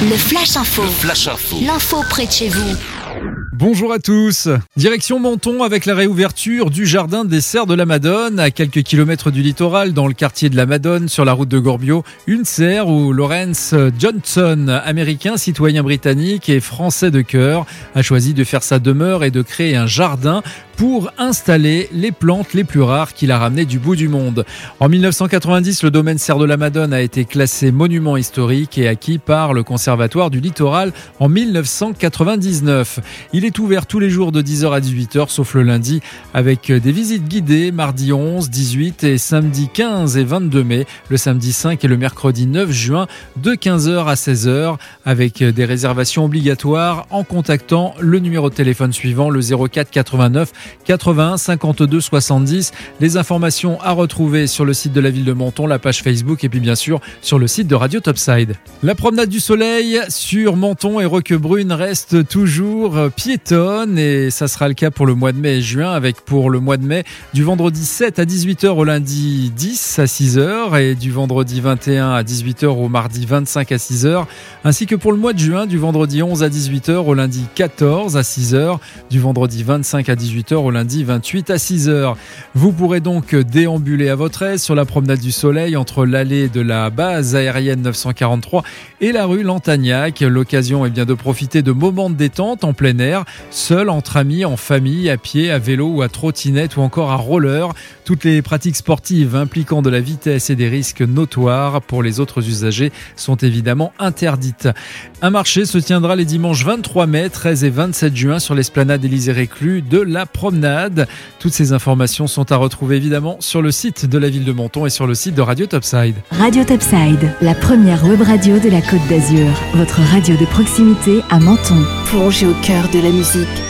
Le Flash Info. Flash Info. L'info près de chez vous. Bonjour à tous. Direction Menton avec la réouverture du jardin des serres de la Madone à quelques kilomètres du littoral dans le quartier de la Madone sur la route de Gorbio. Une serre où Lawrence Johnson, américain, citoyen britannique et français de cœur, a choisi de faire sa demeure et de créer un jardin pour installer les plantes les plus rares qu'il a ramenées du bout du monde. En 1990, le domaine Serre de la Madone a été classé monument historique et acquis par le Conservatoire du Littoral en 1999. Il est ouvert tous les jours de 10h à 18h, sauf le lundi, avec des visites guidées mardi 11, 18 et samedi 15 et 22 mai, le samedi 5 et le mercredi 9 juin de 15h à 16h, avec des réservations obligatoires en contactant le numéro de téléphone suivant, le 04 89 81 52 70. Les informations à retrouver sur le site de la ville de Menton, la page Facebook et puis bien sûr sur le site de Radio Topside. La promenade du soleil sur Menton et Roquebrune reste toujours piétonne et ça sera le cas pour le mois de mai et juin avec pour le mois de mai du vendredi 7 à 18h au lundi 10 à 6h et du vendredi 21 à 18h au mardi 25 à 6h ainsi que pour le mois de juin du vendredi 11 à 18h au lundi 14 à 6h du vendredi 25 à 18h au lundi 28 à 6h. Vous pourrez donc déambuler à votre aise sur la promenade du soleil entre l'allée de la base aérienne 943 et la rue Lantagnac. L'occasion est bien de profiter de moments de détente en plein air, seul, entre amis, en famille, à pied, à vélo ou à trottinette ou encore à roller. Toutes les pratiques sportives impliquant de la vitesse et des risques notoires pour les autres usagers sont évidemment interdites. Un marché se tiendra les dimanches 23 mai, 13 et 27 juin sur l'esplanade Élysée Réclus de la promenade. Toutes ces informations sont à retrouver évidemment sur le site de la ville de Menton et sur le site de Radio Topside. Radio Topside, la première web radio de la Côte d'Azur. Votre radio de proximité à Menton. Plongez au cœur de la musique